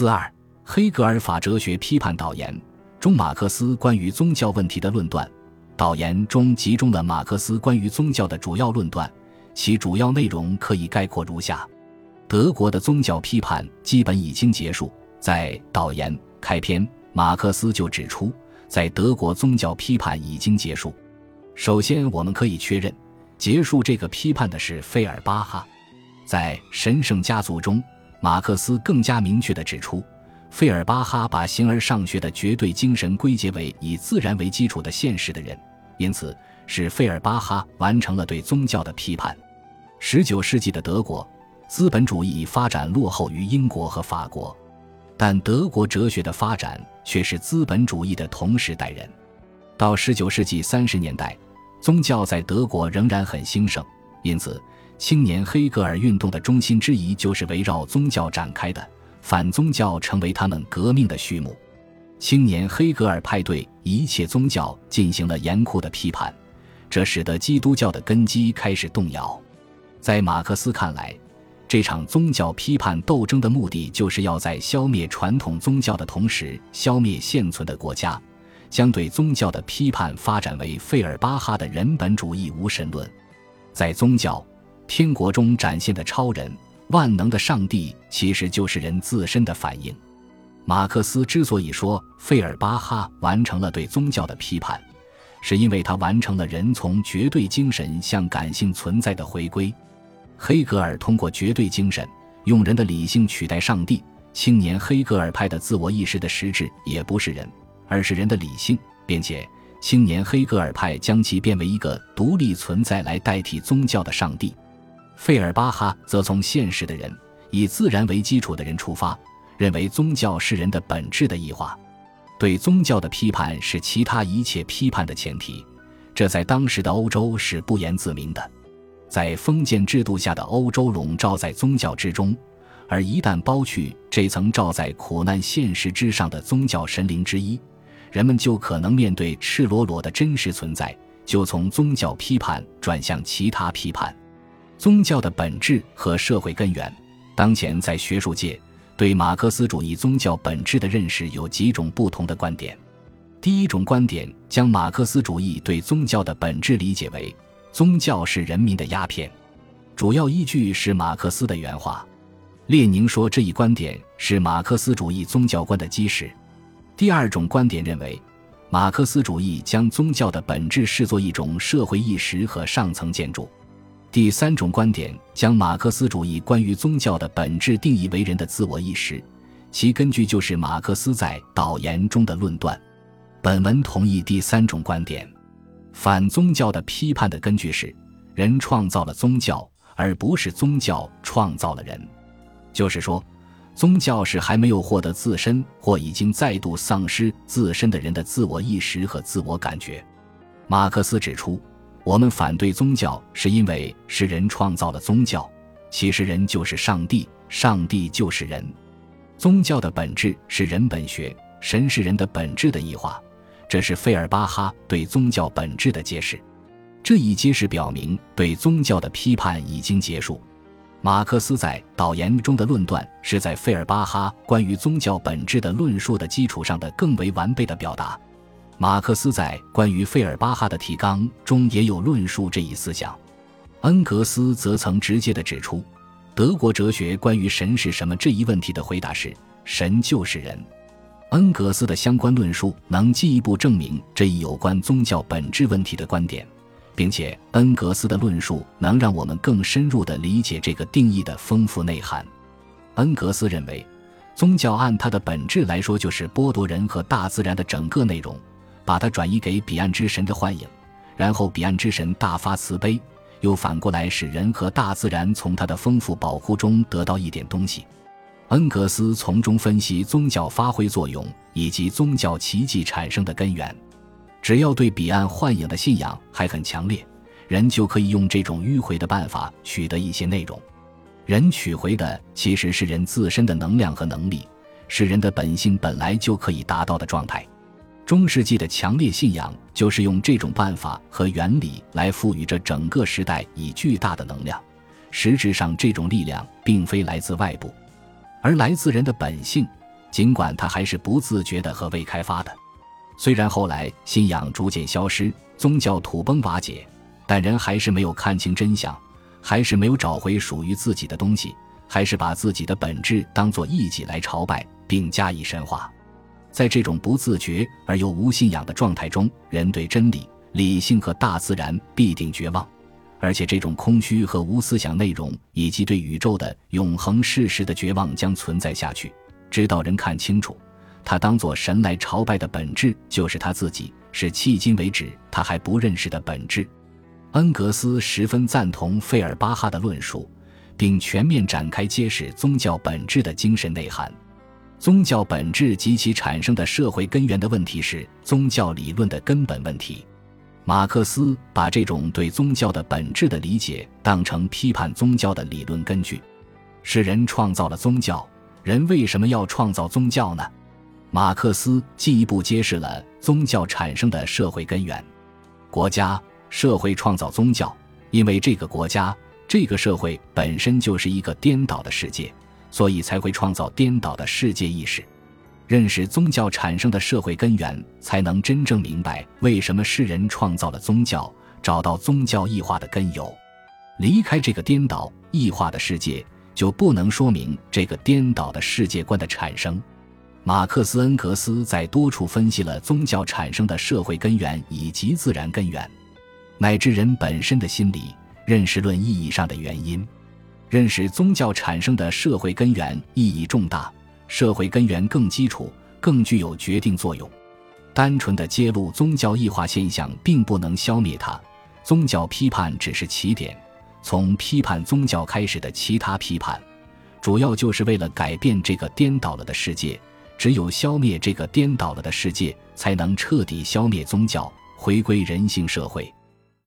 四二，黑格尔法哲学批判导言中马克思关于宗教问题的论断。导言中集中了马克思关于宗教的主要论断，其主要内容可以概括如下：德国的宗教批判基本已经结束。在导言开篇，马克思就指出，在德国宗教批判已经结束。首先，我们可以确认，结束这个批判的是费尔巴哈。在《神圣家族》中，马克思更加明确地指出。费尔巴哈把形而上学的绝对精神归结为以自然为基础的现实的人，因此使费尔巴哈完成了对宗教的批判。十九世纪的德国，资本主义发展落后于英国和法国，但德国哲学的发展却是资本主义的同时代人。到十九世纪三十年代，宗教在德国仍然很兴盛，因此青年黑格尔运动的中心之一就是围绕宗教展开的。反宗教成为他们革命的序幕。青年黑格尔派对一切宗教进行了严酷的批判，这使得基督教的根基开始动摇。在马克思看来，这场宗教批判斗争的目的就是要在消灭传统宗教的同时消灭现存的国家，将对宗教的批判发展为费尔巴哈的人本主义无神论。在宗教天国中展现的超人。万能的上帝其实就是人自身的反应。马克思之所以说费尔巴哈完成了对宗教的批判，是因为他完成了人从绝对精神向感性存在的回归。黑格尔通过绝对精神用人的理性取代上帝。青年黑格尔派的自我意识的实质也不是人，而是人的理性，并且青年黑格尔派将其变为一个独立存在来代替宗教的上帝。费尔巴哈则从现实的人、以自然为基础的人出发，认为宗教是人的本质的异化。对宗教的批判是其他一切批判的前提，这在当时的欧洲是不言自明的。在封建制度下的欧洲笼罩在宗教之中，而一旦剥去这层罩在苦难现实之上的宗教神灵之一，人们就可能面对赤裸裸的真实存在，就从宗教批判转向其他批判。宗教的本质和社会根源，当前在学术界对马克思主义宗教本质的认识有几种不同的观点。第一种观点将马克思主义对宗教的本质理解为宗教是人民的鸦片，主要依据是马克思的原话。列宁说这一观点是马克思主义宗教观的基石。第二种观点认为，马克思主义将宗教的本质视作一种社会意识和上层建筑。第三种观点将马克思主义关于宗教的本质定义为人的自我意识，其根据就是马克思在导言中的论断。本文同意第三种观点。反宗教的批判的根据是，人创造了宗教，而不是宗教创造了人。就是说，宗教是还没有获得自身或已经再度丧失自身的人的自我意识和自我感觉。马克思指出。我们反对宗教，是因为是人创造了宗教。其实人就是上帝，上帝就是人。宗教的本质是人本学，神是人的本质的异化。这是费尔巴哈对宗教本质的揭示。这一揭示表明，对宗教的批判已经结束。马克思在导言中的论断，是在费尔巴哈关于宗教本质的论述的基础上的更为完备的表达。马克思在关于费尔巴哈的提纲中也有论述这一思想，恩格斯则曾直接的指出，德国哲学关于神是什么这一问题的回答是：神就是人。恩格斯的相关论述能进一步证明这一有关宗教本质问题的观点，并且恩格斯的论述能让我们更深入的理解这个定义的丰富内涵。恩格斯认为，宗教按它的本质来说就是剥夺人和大自然的整个内容。把它转移给彼岸之神的幻影，然后彼岸之神大发慈悲，又反过来使人和大自然从他的丰富宝库中得到一点东西。恩格斯从中分析宗教发挥作用以及宗教奇迹产生的根源。只要对彼岸幻影的信仰还很强烈，人就可以用这种迂回的办法取得一些内容。人取回的其实是人自身的能量和能力，是人的本性本来就可以达到的状态。中世纪的强烈信仰就是用这种办法和原理来赋予这整个时代以巨大的能量。实质上，这种力量并非来自外部，而来自人的本性，尽管它还是不自觉的和未开发的。虽然后来信仰逐渐消失，宗教土崩瓦解，但人还是没有看清真相，还是没有找回属于自己的东西，还是把自己的本质当作异己来朝拜，并加以神化。在这种不自觉而又无信仰的状态中，人对真理、理性和大自然必定绝望，而且这种空虚和无思想内容，以及对宇宙的永恒事实的绝望将存在下去，直到人看清楚。他当作神来朝拜的本质，就是他自己，是迄今为止他还不认识的本质。恩格斯十分赞同费尔巴哈的论述，并全面展开揭示宗教本质的精神内涵。宗教本质及其产生的社会根源的问题是宗教理论的根本问题。马克思把这种对宗教的本质的理解当成批判宗教的理论根据。是人创造了宗教，人为什么要创造宗教呢？马克思进一步揭示了宗教产生的社会根源：国家、社会创造宗教，因为这个国家、这个社会本身就是一个颠倒的世界，所以才会创造颠倒的世界意识。认识宗教产生的社会根源，才能真正明白为什么世人创造了宗教，找到宗教异化的根由。离开这个颠倒异化的世界，就不能说明这个颠倒的世界观的产生。马克思恩格斯在多处分析了宗教产生的社会根源以及自然根源，乃至人本身的心理认识论意义上的原因。认识宗教产生的社会根源意义重大，社会根源更基础、更具有决定作用。单纯的揭露宗教异化现象并不能消灭它，宗教批判只是起点。从批判宗教开始的其他批判，主要就是为了改变这个颠倒了的世界。只有消灭这个颠倒了的世界，才能彻底消灭宗教，回归人性社会。